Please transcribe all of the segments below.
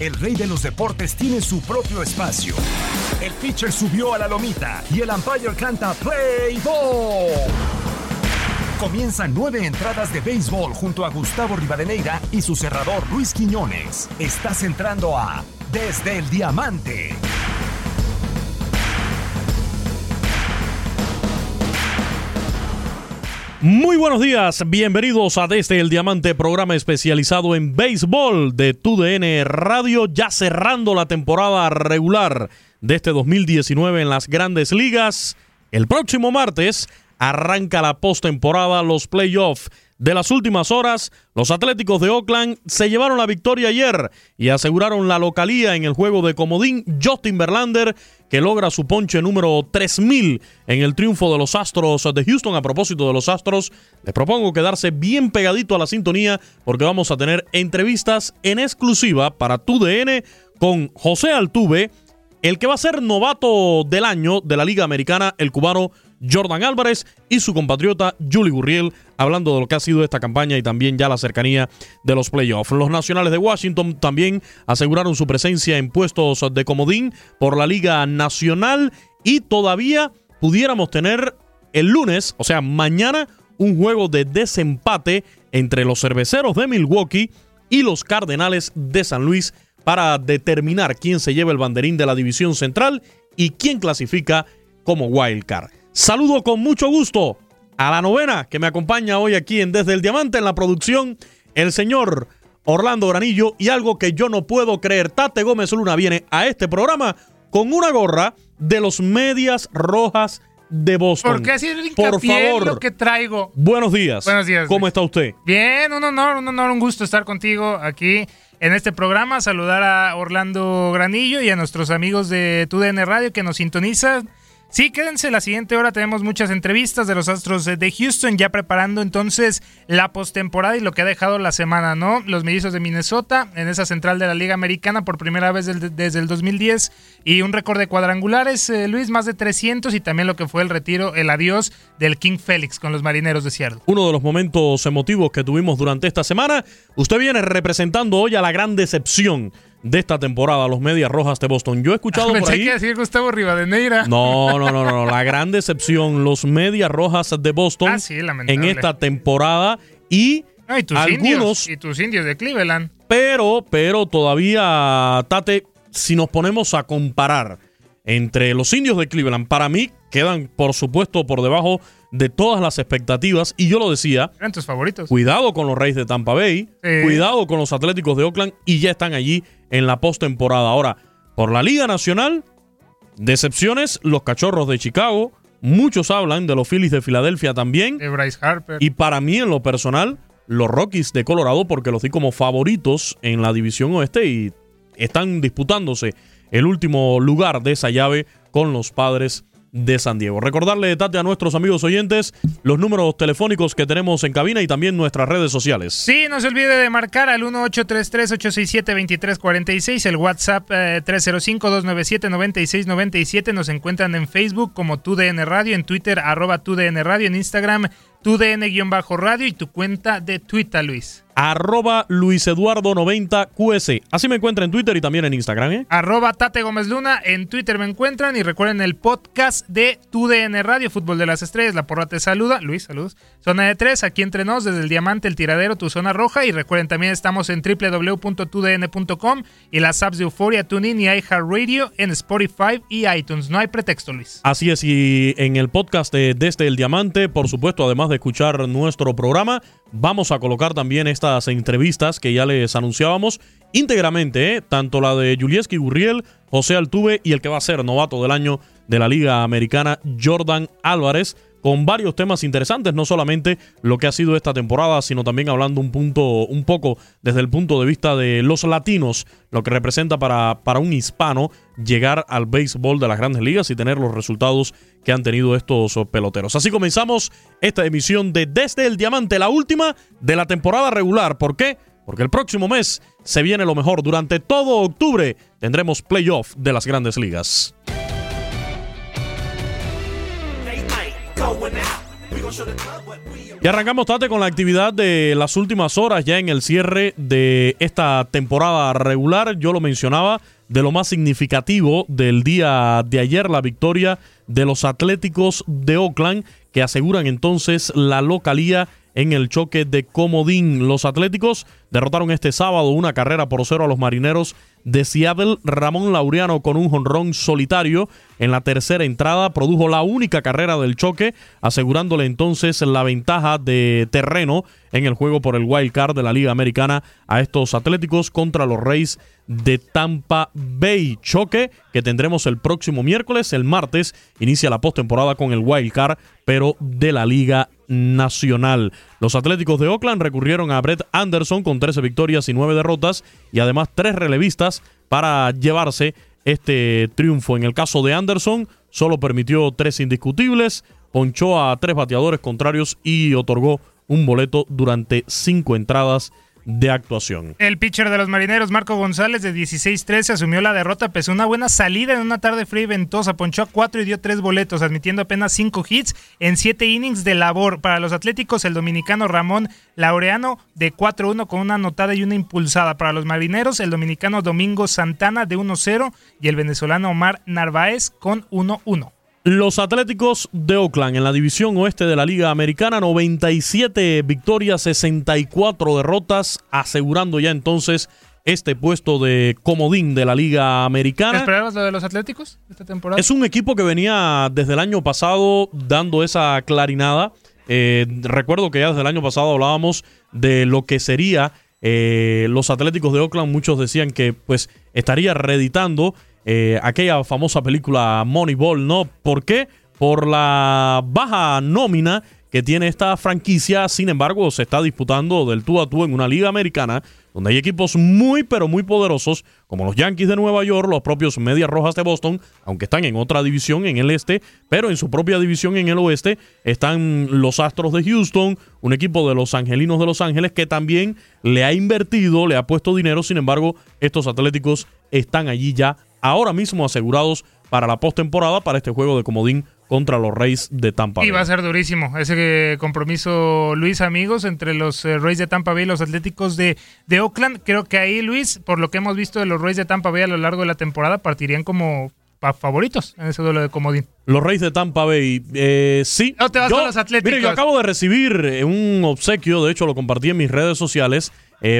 El rey de los deportes tiene su propio espacio. El pitcher subió a la lomita y el umpire canta Play Ball. Comienzan nueve entradas de béisbol junto a Gustavo Rivadeneira y su cerrador Luis Quiñones. Estás entrando a Desde el Diamante. Muy buenos días, bienvenidos a Desde el Diamante, programa especializado en béisbol de TUDN Radio, ya cerrando la temporada regular de este 2019 en las grandes ligas. El próximo martes arranca la postemporada, los playoffs de las últimas horas. Los Atléticos de Oakland se llevaron la victoria ayer y aseguraron la localía en el juego de comodín. Justin Verlander, que logra su ponche número 3000 en el triunfo de los Astros de Houston. A propósito de los Astros, les propongo quedarse bien pegadito a la sintonía porque vamos a tener entrevistas en exclusiva para tu DN con José Altuve, el que va a ser novato del año de la Liga Americana, el cubano Jordan Álvarez y su compatriota Julie Gurriel, hablando de lo que ha sido esta campaña y también ya la cercanía de los playoffs. Los nacionales de Washington también aseguraron su presencia en puestos de comodín por la Liga Nacional y todavía pudiéramos tener el lunes, o sea, mañana, un juego de desempate entre los cerveceros de Milwaukee y los Cardenales de San Luis para determinar quién se lleva el banderín de la división central y quién clasifica como wild card. Saludo con mucho gusto a la novena que me acompaña hoy aquí en Desde el Diamante en la producción, el señor Orlando Granillo y algo que yo no puedo creer, Tate Gómez Luna viene a este programa con una gorra de los Medias Rojas de Boston. Porque así es Por hincapié en favor. lo que traigo. Buenos días. Buenos días, ¿Cómo Luis. está usted? Bien, un honor, un honor, un gusto estar contigo aquí en este programa. Saludar a Orlando Granillo y a nuestros amigos de TUDN Radio que nos sintonizan. Sí, quédense, la siguiente hora tenemos muchas entrevistas de los Astros de Houston, ya preparando entonces la postemporada y lo que ha dejado la semana, ¿no? Los mellizos de Minnesota en esa central de la Liga Americana por primera vez desde el 2010 y un récord de cuadrangulares, eh, Luis, más de 300 y también lo que fue el retiro, el adiós del King Félix con los marineros de Seattle. uno de los momentos emotivos que tuvimos durante esta semana. Usted viene representando hoy a la gran decepción de esta temporada, los Medias Rojas de Boston. Yo he escuchado por Pensé ahí. que decir Gustavo Rivadeneira. No, no, no, no, no, la gran decepción, los Medias Rojas de Boston Ah, sí, en esta temporada y tus algunos, indios, y tus indios de Cleveland. pero, pero todavía, Tate, si nos ponemos a comparar entre los indios de Cleveland, para mí quedan, por supuesto, por debajo de todas las expectativas. Y yo lo decía. Eran tus favoritos. Cuidado con los Reyes de Tampa Bay. Cuidado con los Atléticos de Oakland. Y ya están allí en la postemporada. Ahora, por la Liga Nacional, decepciones, los Cachorros de Chicago. Muchos hablan de los Phillies de Filadelfia también. De Bryce Harper. Y para mí, en lo personal, los Rockies de Colorado, porque los di como favoritos en la división oeste y están disputándose el último lugar de esa llave con los padres de San Diego. Recordarle, Tate, a nuestros amigos oyentes los números telefónicos que tenemos en cabina y también nuestras redes sociales. Sí, no se olvide de marcar al 1833-867-2346, el WhatsApp 305-297-9697. Eh, Nos encuentran en Facebook como TUDN Radio, en Twitter arroba TUDN Radio, en Instagram TUDN-radio y tu cuenta de Twitter, Luis arroba Luis Eduardo 90 QS. Así me encuentra en Twitter y también en Instagram, ¿eh? Arroba Tate Gómez Luna, en Twitter me encuentran y recuerden el podcast de TUDN Radio, Fútbol de las Estrellas, la porra te saluda, Luis, saludos. Zona de tres, aquí entre nos, desde el Diamante, el Tiradero, tu zona roja y recuerden también estamos en www.tudn.com y las apps de Euforia, TuneIn y iHeartRadio en Spotify y iTunes. No hay pretexto, Luis. Así es, y en el podcast de Desde el Diamante, por supuesto, además de escuchar nuestro programa, vamos a colocar también estas entrevistas que ya les anunciábamos íntegramente, ¿eh? tanto la de Julieski Gurriel, José Altuve y el que va a ser novato del año de la Liga Americana, Jordan Álvarez con varios temas interesantes, no solamente lo que ha sido esta temporada, sino también hablando un punto, un poco desde el punto de vista de los latinos, lo que representa para, para un hispano llegar al béisbol de las grandes ligas y tener los resultados que han tenido estos peloteros. Así comenzamos esta emisión de Desde el Diamante, la última de la temporada regular. ¿Por qué? Porque el próximo mes se viene lo mejor. Durante todo octubre tendremos playoff de las grandes ligas. Y arrancamos, Tate, con la actividad de las últimas horas ya en el cierre de esta temporada regular. Yo lo mencionaba, de lo más significativo del día de ayer, la victoria de los Atléticos de Oakland, que aseguran entonces la localía en el choque de Comodín. Los Atléticos derrotaron este sábado una carrera por cero a los marineros de Seattle. Ramón Laureano con un jonrón solitario en la tercera entrada produjo la única carrera del choque, asegurándole entonces la ventaja de terreno en el juego por el wild card de la Liga Americana a estos Atléticos contra los Reyes de Tampa Bay. Choque que tendremos el próximo miércoles, el martes, inicia la postemporada con el wild card, pero de la Liga Nacional. Los Atléticos de Oakland recurrieron a Brett Anderson con 13 victorias y 9 derrotas y además tres relevistas para llevarse este triunfo. En el caso de Anderson, solo permitió tres indiscutibles, ponchó a tres bateadores contrarios y otorgó un boleto durante cinco entradas de actuación. El pitcher de los marineros, Marco González, de 16-13, asumió la derrota, pese a una buena salida en una tarde fría y ventosa. Ponchó a cuatro y dio tres boletos, admitiendo apenas cinco hits en siete innings de labor. Para los Atléticos, el dominicano Ramón Laureano, de 4-1, con una anotada y una impulsada. Para los marineros, el dominicano Domingo Santana, de 1-0, y el venezolano Omar Narváez, con 1-1. Los Atléticos de Oakland en la división oeste de la Liga Americana, 97 victorias, 64 derrotas, asegurando ya entonces este puesto de comodín de la Liga Americana. ¿Esperabas lo de los Atléticos esta temporada? Es un equipo que venía desde el año pasado dando esa clarinada. Eh, recuerdo que ya desde el año pasado hablábamos de lo que sería eh, los Atléticos de Oakland. Muchos decían que pues estaría reeditando eh, aquella famosa película Moneyball, ¿no? ¿Por qué? Por la baja nómina que tiene esta franquicia, sin embargo, se está disputando del tú a tú en una liga americana donde hay equipos muy pero muy poderosos como los Yankees de Nueva York, los propios Medias Rojas de Boston, aunque están en otra división en el este, pero en su propia división en el oeste están los Astros de Houston, un equipo de los Angelinos de Los Ángeles que también le ha invertido, le ha puesto dinero, sin embargo, estos Atléticos están allí ya ahora mismo asegurados para la postemporada para este juego de comodín contra los Reyes de Tampa Bay. Y va a ser durísimo ese compromiso, Luis, amigos, entre los eh, Reyes de Tampa Bay y los Atléticos de, de Oakland. Creo que ahí, Luis, por lo que hemos visto de los Reyes de Tampa Bay a lo largo de la temporada, partirían como favoritos en ese duelo de comodín. Los Reyes de Tampa Bay, eh, sí. No te vas con los Atléticos. Mire, yo acabo de recibir eh, un obsequio, de hecho lo compartí en mis redes sociales,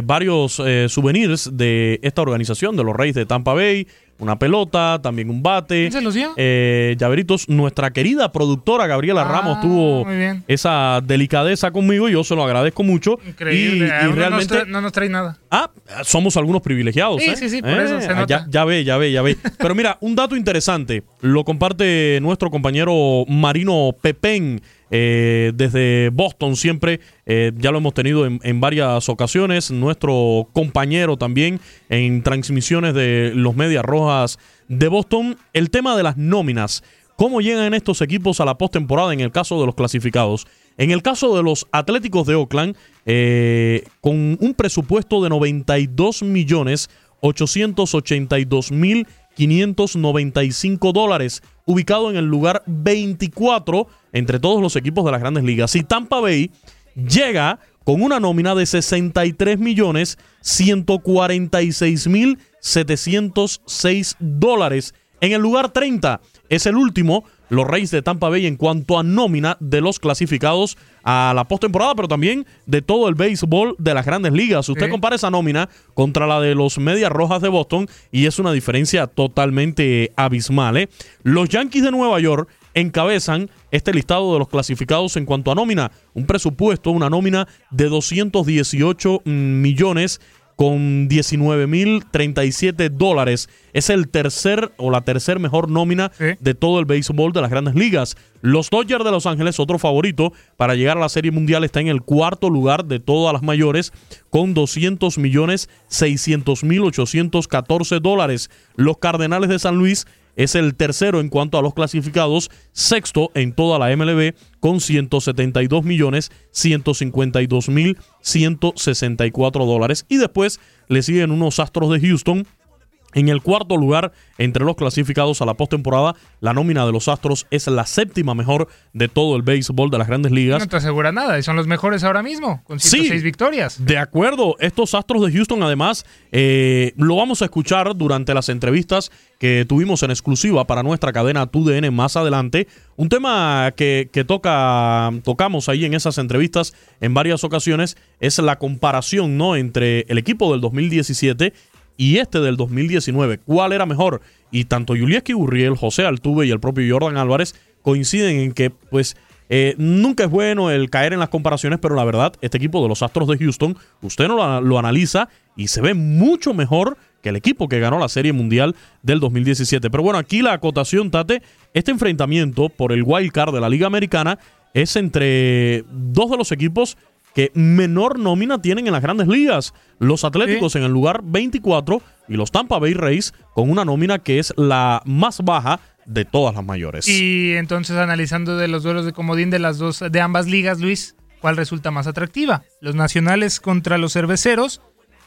varios souvenirs de esta organización, de los Reyes de Tampa Bay, una pelota, también un bate. ¿Quién se los? Eh, llaveritos, nuestra querida productora Gabriela Ah, Ramos tuvo muy bien. esa delicadeza conmigo y yo se lo agradezco mucho. Increíble. Y, no nos realmente, trae- no nos trae nada. ah, somos algunos privilegiados. Sí, ¿eh? sí, sí, por Eh, eso se Ya, nota. ya ve, ya ve, ya ve. Pero mira, un dato interesante, lo comparte nuestro compañero Marino Pepén. Eh, desde Boston siempre, eh, ya lo hemos tenido en, en varias ocasiones, nuestro compañero también en transmisiones de los Medias Rojas de Boston, el tema de las nóminas, cómo llegan estos equipos a la postemporada en el caso de los clasificados. En el caso de los Atléticos de Oakland, eh, con un presupuesto de 92 millones 882 mil 595 dólares, ubicado en el lugar 24 entre todos los equipos de las grandes ligas. Y Tampa Bay llega con una nómina de 63 millones 146 mil 706 dólares. En el lugar 30 es el último, los Reyes de Tampa Bay en cuanto a nómina de los clasificados a la postemporada, pero también de todo el béisbol de las grandes ligas. Usted Sí. compara esa nómina contra la de los Medias Rojas de Boston y es una diferencia totalmente abismal. ¿eh? Los Yankees de Nueva York encabezan este listado de los clasificados en cuanto a nómina. Un presupuesto, una nómina de 218 millones con 19.037 dólares. Es el tercer o la tercer mejor nómina de todo el béisbol de las grandes ligas. Los Dodgers de Los Ángeles, otro favorito para llegar a la Serie Mundial, está en el cuarto lugar de todas las mayores con 200 millones 600 mil 814 dólares. Los Cardenales de San Luis es el tercero en cuanto a los clasificados, sexto en toda la MLB con 172 millones 152 mil 164 dólares. Y después le siguen unos Astros de Houston en el cuarto lugar, entre los clasificados a la postemporada, la nómina de los Astros es la séptima mejor de todo el béisbol de las grandes ligas. No te asegura nada y son los mejores ahora mismo, con Sí. 106 victorias. De acuerdo, estos Astros de Houston además eh, lo vamos a escuchar durante las entrevistas que tuvimos en exclusiva para nuestra cadena TUDN más adelante. Un tema que, que toca, tocamos ahí en esas entrevistas en varias ocasiones es la comparación ¿no? entre el equipo del 2017 y este del 2019. ¿Cuál era mejor? Y tanto Julieski Gurriel, José Altuve y el propio Jordan Álvarez coinciden en que, pues, eh, nunca es bueno el caer en las comparaciones, pero la verdad, este equipo de los Astros de Houston, usted no lo, lo analiza y se ve mucho mejor que el equipo que ganó la Serie Mundial del 2017. Pero bueno, aquí la acotación, Tate, este enfrentamiento por el wild card de la Liga Americana es entre dos de los equipos que menor nómina tienen en las grandes ligas. Los Atléticos en el lugar 24 y los Tampa Bay Rays con una nómina que es la más baja de todas las mayores. Y entonces analizando de los duelos de comodín de las dos, de ambas ligas, Luis, ¿cuál resulta más atractiva? ¿Los nacionales contra los cerveceros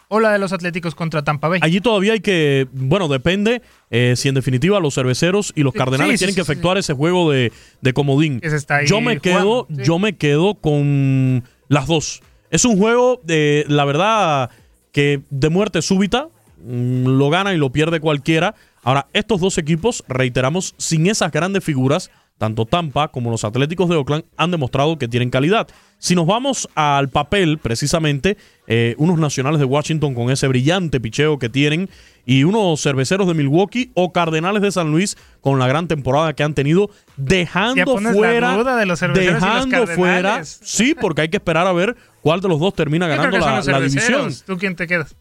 o la de los atléticos contra Tampa Bay? Allí todavía hay que, bueno, depende eh, si en definitiva los cerveceros y los cardenales sí, sí, tienen que efectuar ese juego de, de comodín. Yo me quedo, jugando, yo me quedo con las dos. Es un juego de, la verdad, que de muerte súbita. mm, Lo gana y lo pierde cualquiera. Ahora, estos dos equipos, reiteramos, sin esas grandes figuras, tanto Tampa como los Atléticos de Oakland han demostrado que tienen calidad. Si nos vamos al papel, precisamente, eh, unos nacionales de Washington con ese brillante picheo que tienen y unos cerveceros de Milwaukee o Cardenales de San Luis con la gran temporada que han tenido, dejando fuera, duda de los dejando fuera, sí, porque hay que esperar a ver cuál de los dos termina ganando la, la división. ¿Tú quién te quedas?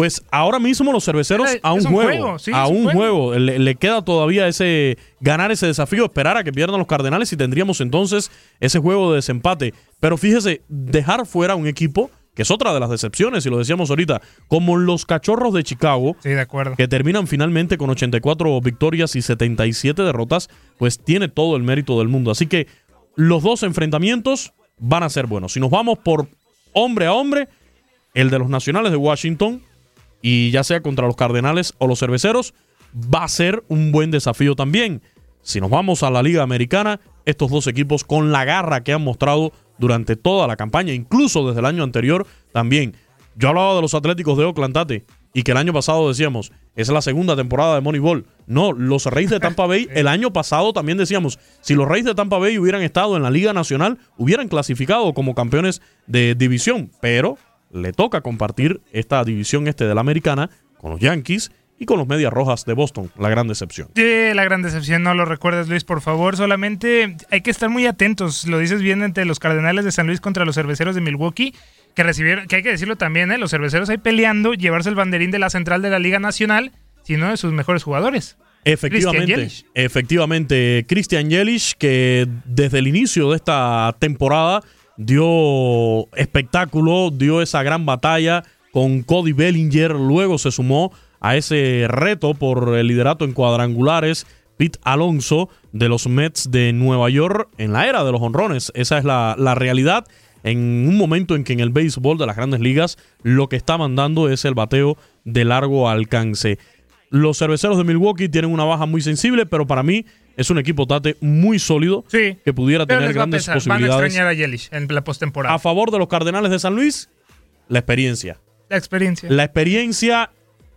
Pues ahora mismo los cerveceros a un un juego, juego, sí, a un un juego. juego. Le, le queda todavía ese ganar ese desafío, esperar a que pierdan los Cardenales y tendríamos entonces ese juego de desempate. Pero fíjese, dejar fuera un equipo que es otra de las decepciones, y lo decíamos ahorita, como los Cachorros de Chicago, Sí, de acuerdo. que terminan finalmente con 84 victorias y 77 derrotas, pues tiene todo el mérito del mundo. Así que los dos enfrentamientos van a ser buenos. Si nos vamos por hombre a hombre, el de los Nacionales de Washington, y ya sea contra los Cardenales o los Cerveceros, va a ser un buen desafío también. Si nos vamos a la Liga Americana, estos dos equipos con la garra que han mostrado durante toda la campaña, incluso desde el año anterior también. Yo hablaba de los Atléticos de Oakland, Tate, y que el año pasado decíamos, es la segunda temporada de Moneyball. No, los Reyes de Tampa Bay, el año pasado también decíamos, si los Reyes de Tampa Bay hubieran estado en la Liga Nacional, hubieran clasificado como campeones de división, pero le toca compartir esta división este de la americana con los Yankees y con los Medias Rojas de Boston, la gran decepción. Sí, la gran decepción, no lo recuerdes Luis, por favor, solamente hay que estar muy atentos, lo dices bien entre los Cardenales de San Luis contra los Cerveceros de Milwaukee, que recibieron, que hay que decirlo también, ¿eh? los Cerveceros ahí peleando, llevarse el banderín de la central de la Liga Nacional, sino de sus mejores jugadores. Efectivamente, efectivamente, Christian Yelich, que desde el inicio de esta temporada dio espectáculo, dio esa gran batalla con Cody Bellinger, luego se sumó a ese reto por el liderato en cuadrangulares. Pete Alonso de los Mets de Nueva York en la era de los honrones. Esa es la, la realidad en un momento en que en el béisbol de las grandes ligas lo que está mandando es el bateo de largo alcance. Los cerveceros de Milwaukee tienen una baja muy sensible, pero para mí es un equipo Tate muy sólido Sí. que pudiera tener a grandes pesar, Van a posibilidades. extrañar a Yelich en la postemporada. A favor de los Cardenales de San Luis, la experiencia. La experiencia. La experiencia,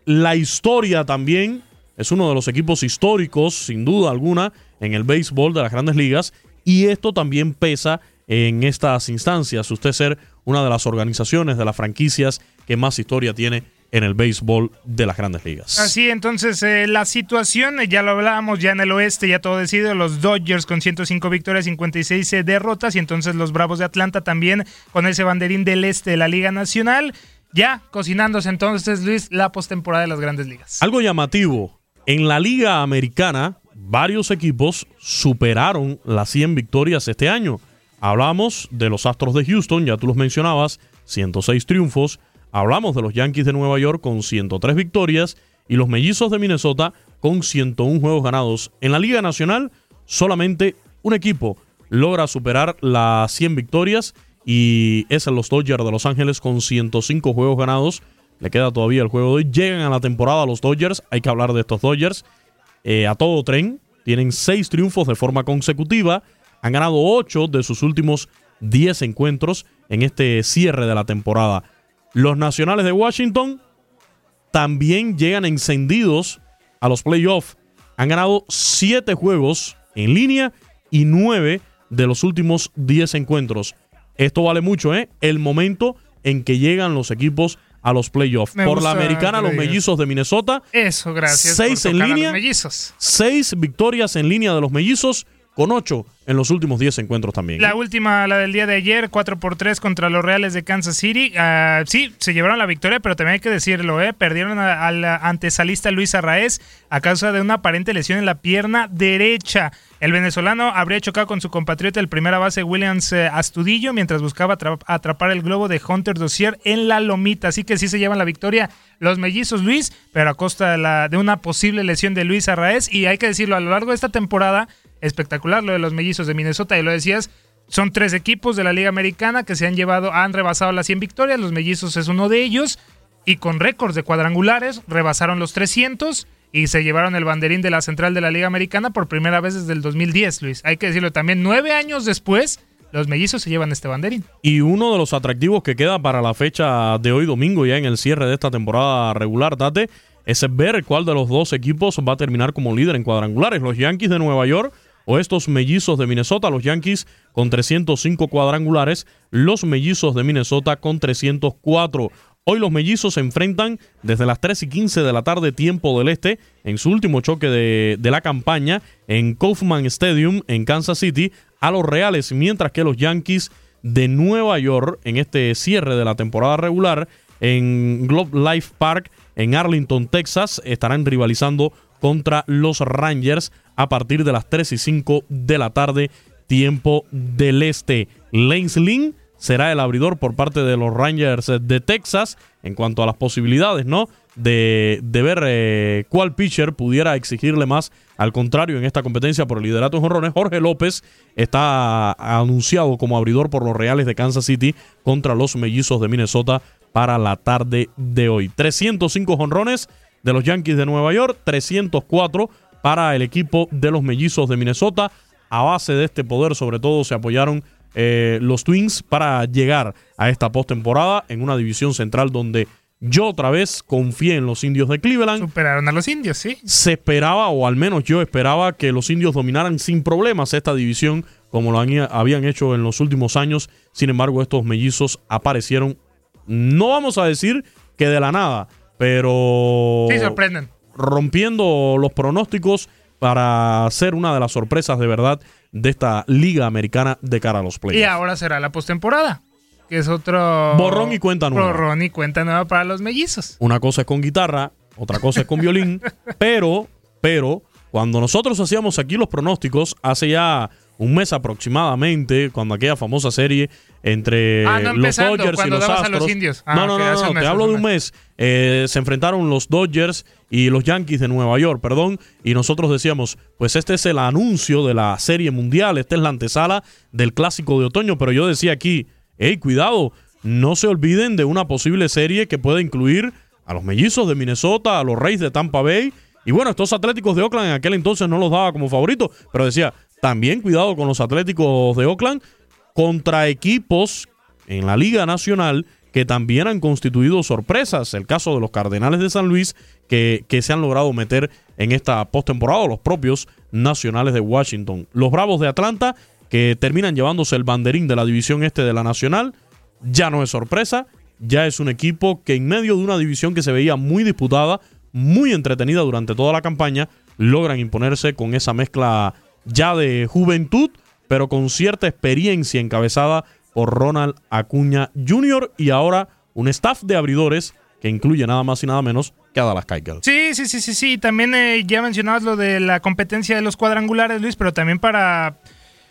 la historia también. Es uno de los equipos históricos, sin duda alguna, en el béisbol de las grandes ligas. Y esto también pesa en estas instancias. Usted ser una de las organizaciones, de las franquicias que más historia tiene en el béisbol de las grandes ligas. Así, entonces eh, la situación, eh, ya lo hablábamos, ya en el oeste, ya todo decidido, los Dodgers con 105 victorias, 56 eh, derrotas, y entonces los Bravos de Atlanta también con ese banderín del este de la Liga Nacional, ya cocinándose entonces, Luis, la postemporada de las grandes ligas. Algo llamativo, en la liga americana, varios equipos superaron las 100 victorias este año. Hablamos de los Astros de Houston, ya tú los mencionabas, 106 triunfos. Hablamos de los Yankees de Nueva York con 103 victorias y los Mellizos de Minnesota con 101 juegos ganados. En la Liga Nacional, solamente un equipo logra superar las 100 victorias y es en los Dodgers de Los Ángeles con 105 juegos ganados. Le queda todavía el juego de hoy. Llegan a la temporada los Dodgers. Hay que hablar de estos Dodgers. eh, a todo tren. Tienen seis triunfos de forma consecutiva. Han ganado ocho de sus últimos 10 encuentros en este cierre de la temporada. Los Nacionales de Washington también llegan encendidos a los playoffs. Han ganado siete juegos en línea y nueve de los últimos 10 encuentros. Esto vale mucho, ¿eh? El momento en que llegan los equipos a los playoffs. Por la americana, los mellizos de Minnesota. Eso, gracias. Seis en línea. mellizos. Seis victorias en línea de los mellizos, con ocho en los últimos 10 encuentros también. La última, la del día de ayer, 4 por 3 contra los Reales de Kansas City. Ah, sí, se llevaron la victoria, pero también hay que decirlo, ¿eh? perdieron al antesalista Luis Arraez a causa de una aparente lesión en la pierna derecha. El venezolano habría chocado con su compatriota, el primera base Williams eh, Astudillo, mientras buscaba atra- atrapar el globo de Hunter Dossier en la lomita. Así que sí se llevan la victoria los mellizos Luis, pero a costa de, la- de una posible lesión de Luis Arraez. Y hay que decirlo, a lo largo de esta temporada, espectacular lo de los mellizos de Minnesota, y lo decías, son tres equipos de la Liga Americana que se han llevado, han rebasado las 100 victorias, los mellizos es uno de ellos, y con récords de cuadrangulares, rebasaron los 300 y se llevaron el banderín de la central de la Liga Americana por primera vez desde el 2010, Luis. Hay que decirlo también, nueve años después, los mellizos se llevan este banderín. Y uno de los atractivos que queda para la fecha de hoy domingo, ya en el cierre de esta temporada regular, Tate, es ver cuál de los dos equipos va a terminar como líder en cuadrangulares. Los Yankees de Nueva York o estos mellizos de Minnesota. Los Yankees con 305 cuadrangulares, los mellizos de Minnesota con 304. Hoy los mellizos se enfrentan desde las 3 y 15 de la tarde, tiempo del este, en su último choque de, de la campaña en Kaufman Stadium en Kansas City, a los Reales, mientras que los Yankees de Nueva York, en este cierre de la temporada regular, en Globe Life Park, en Arlington, Texas, estarán rivalizando contra los Rangers a partir de las 3 y 5 de la tarde, tiempo del este. Lance Lynn será el abridor por parte de los Rangers de Texas en cuanto a las posibilidades, ¿no? De, ver eh, cuál pitcher pudiera exigirle más. Al contrario, en esta competencia por el liderato en jonrones, Jorge López está anunciado como abridor por los Reales de Kansas City contra los Mellizos de Minnesota para la tarde de hoy. 305 jonrones de los Yankees de Nueva York, 304 para el equipo de los Mellizos de Minnesota. A base de este poder, sobre todo, se apoyaron eh, los Twins para llegar a esta postemporada en una división central donde yo otra vez confié en los indios de Cleveland. Superaron a los indios, sí. Se esperaba, o al menos yo esperaba, que los indios dominaran sin problemas esta división como lo han- habían hecho en los últimos años. Sin embargo, estos mellizos aparecieron, no vamos a decir que de la nada, pero... Sí, sorprenden. Rompiendo los pronósticos para ser una de las sorpresas de verdad de esta liga americana de cara a los playoffs. Y ahora será la postemporada, que es otro borrón y cuenta nueva. Borrón y cuenta nueva para los mellizos. Una cosa es con guitarra, otra cosa es con violín, pero, pero, cuando nosotros hacíamos aquí los pronósticos, hace ya un mes aproximadamente, cuando aquella famosa serie entre ah, no los Dodgers y los Astros. A los indios. Ah, no, no, okay, no, te hablo de un mes. Eh, se enfrentaron los Dodgers y los Yankees de Nueva York, perdón, y nosotros decíamos, pues este es el anuncio de la Serie Mundial, esta es la antesala del Clásico de Otoño, pero yo decía aquí, hey, cuidado, no se olviden de una posible serie que puede incluir a los Mellizos de Minnesota, a los Reyes de Tampa Bay, y bueno, estos Atléticos de Oakland en aquel entonces no los daba como favoritos, pero decía, también cuidado con los Atléticos de Oakland contra equipos en la Liga Nacional que también han constituido sorpresas. El caso de los Cardenales de San Luis, que, que se han logrado meter en esta postemporada, los propios Nacionales de Washington. Los Bravos de Atlanta, que terminan llevándose el banderín de la división este de la Nacional, ya no es sorpresa, ya es un equipo que en medio de una división que se veía muy disputada, muy entretenida durante toda la campaña, logran imponerse con esa mezcla ya de juventud, pero con cierta experiencia encabezada por Ronald Acuña Jr. y ahora un staff de abridores que incluye nada más y nada menos que a Dallas Keuchel. Sí, sí, sí, sí, sí. También eh, ya mencionabas lo de la competencia de los cuadrangulares, Luis, pero también para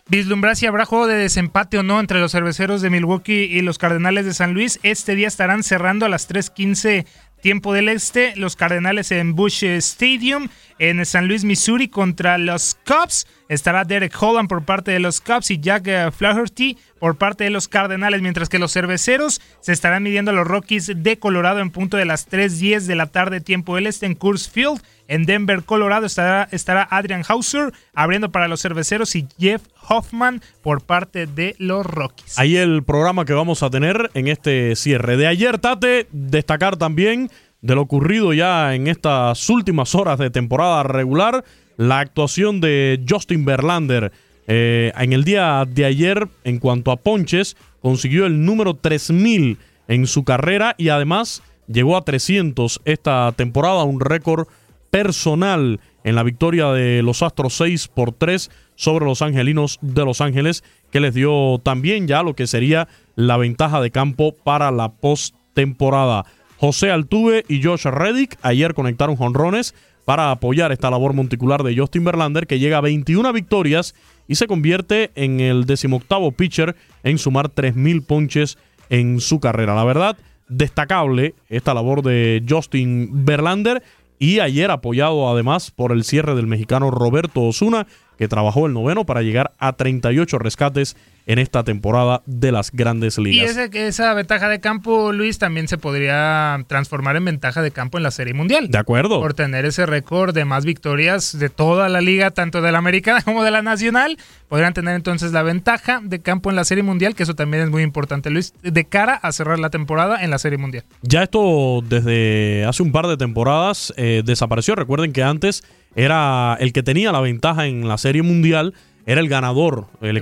vislumbrar si habrá juego de desempate o no entre los cerveceros de Milwaukee y los Cardenales de San Luis. Este día estarán cerrando a las 3:15 tiempo del este, los Cardenales en Bush Stadium en San Luis, Missouri contra los Cubs. Estará Derek Holland por parte de los Cubs y Jack uh, Flaherty por parte de los Cardenales, mientras que los cerveceros se estarán midiendo a los Rockies de Colorado en punto de las 3.10 de la tarde tiempo del este en Coors Field. En Denver, Colorado estará, estará Adrian Hauser abriendo para los cerveceros y Jeff Hoffman por parte de los Rockies. Ahí el programa que vamos a tener en este cierre. De ayer, Tate, destacar también de lo ocurrido ya en estas últimas horas de temporada regular, la actuación de Justin Verlander. Eh, en el día de ayer, en cuanto a ponches, consiguió el número 3000 en su carrera y además llegó a 300 esta temporada, un récord personal en la victoria de los Astros 6 por 3 sobre los Angelinos de Los Ángeles, que les dio también ya lo que sería la ventaja de campo para la postemporada. José Altuve y Josh Reddick ayer conectaron jonrones para apoyar esta labor monticular de Justin Verlander, que llega a 21 victorias y se convierte en el decimoctavo pitcher en sumar 3.000 ponches en su carrera. La verdad, destacable esta labor de Justin Verlander y ayer apoyado además por el cierre del mexicano Roberto Osuna, que trabajó el noveno para llegar a 38 rescates en esta temporada de las grandes Y ligas. ese- esa ventaja de campo, Luis, también se podría transformar en ventaja de campo en la Serie Mundial. De acuerdo. Por tener ese récord de más victorias de toda la liga, tanto de la americana como de la nacional, podrían tener entonces la ventaja de campo en la Serie Mundial, que eso también es muy importante, Luis, de cara a cerrar la temporada en la Serie Mundial. Ya esto desde hace un par de temporadas eh, desapareció. Recuerden que antes era el que tenía la ventaja en la Serie Mundial, era el ganador, el,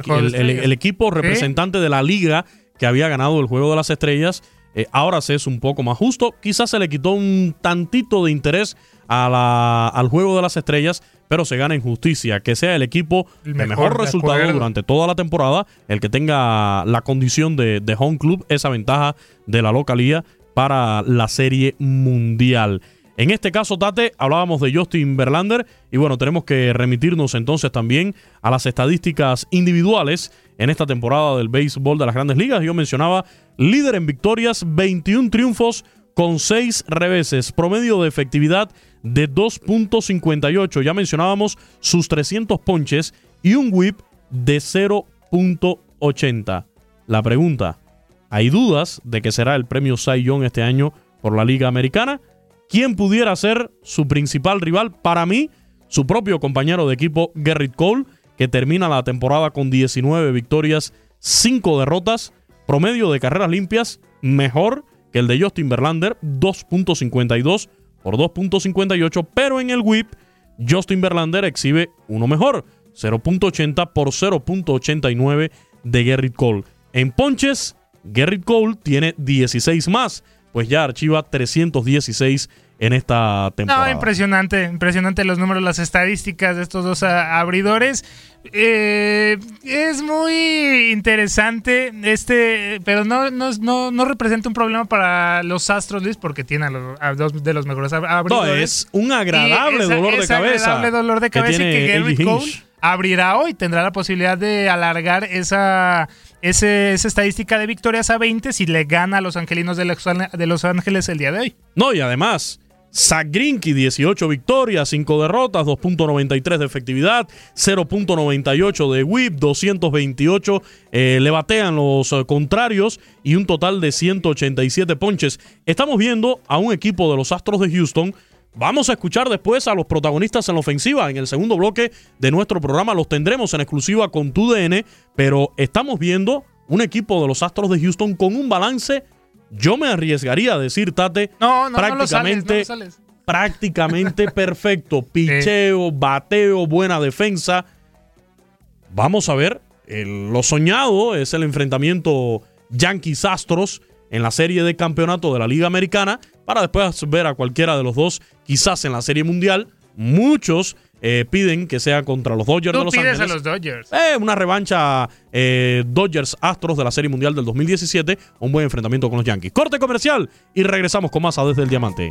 equipo representante de la liga que había ganado el Juego de las Estrellas. Eh, ahora se es un poco más justo. Quizás se le quitó un tantito de interés a la- al Juego de las Estrellas, pero se gana en justicia. Que sea el equipo El de mejor, mejor de resultado acuerdo. durante toda la temporada, el que tenga la condición de, de home club, esa ventaja de la localía para la Serie Mundial. En este caso, Tate, hablábamos de Justin Verlander y bueno, tenemos que remitirnos entonces también a las estadísticas individuales en esta temporada del béisbol de las grandes ligas. Yo mencionaba líder en victorias, 21 triunfos con 6 reveses, promedio de efectividad de 2.58. Ya mencionábamos sus 300 ponches y un whip de 0.80. La pregunta, ¿hay dudas de que será el premio Cy Young este año por la Liga Americana? ¿Quién pudiera ser su principal rival? Para mí, su propio compañero de equipo, Garrett Cole, que termina la temporada con 19 victorias, 5 derrotas, promedio de carreras limpias mejor que el de Justin Verlander, 2.52 por 2.58, pero en el whip, Justin Verlander exhibe uno mejor, 0.80 por 0.89 de Garrett Cole. En ponches, Garrett Cole tiene 16 más, pues ya archiva 316 en esta temporada. No, impresionante, impresionante los números, las estadísticas de estos dos abridores. Eh, es muy interesante este, pero no, no, no, representa un problema para los Astros, Luis, porque tiene a, dos de los mejores abridores. No, es un agradable dolor de cabeza. agradable dolor de cabeza y que Gary Cole abrirá hoy, tendrá la posibilidad de alargar esa, esa estadística de victorias a 20 si le gana a los angelinos de Los Ángeles el día de hoy. No, y además Zach 18 victorias, 5 derrotas, 2.93 de efectividad, 0.98 de whip, 228 eh, le batean los eh, contrarios y un total de 187 ponches. Estamos viendo a un equipo de los Astros de Houston. Vamos a escuchar después a los protagonistas en la ofensiva. En el segundo bloque de nuestro programa los tendremos en exclusiva con TUDN, pero estamos viendo un equipo de los Astros de Houston con un balance yo me arriesgaría a decir, Tate, prácticamente, prácticamente perfecto. Picheo, bateo, buena defensa. Vamos a ver. lo soñado es el enfrentamiento Yankees-Astros en la serie de campeonato de la Liga Americana para después ver a cualquiera de los dos, quizás en la serie mundial. Muchos eh, piden que sea contra los Dodgers de Los pides a los Dodgers. Eh, una revancha eh, Dodgers-Astros de la Serie Mundial del 2017. Un buen enfrentamiento con los Yankees. Corte comercial y regresamos con más a Desde el Diamante.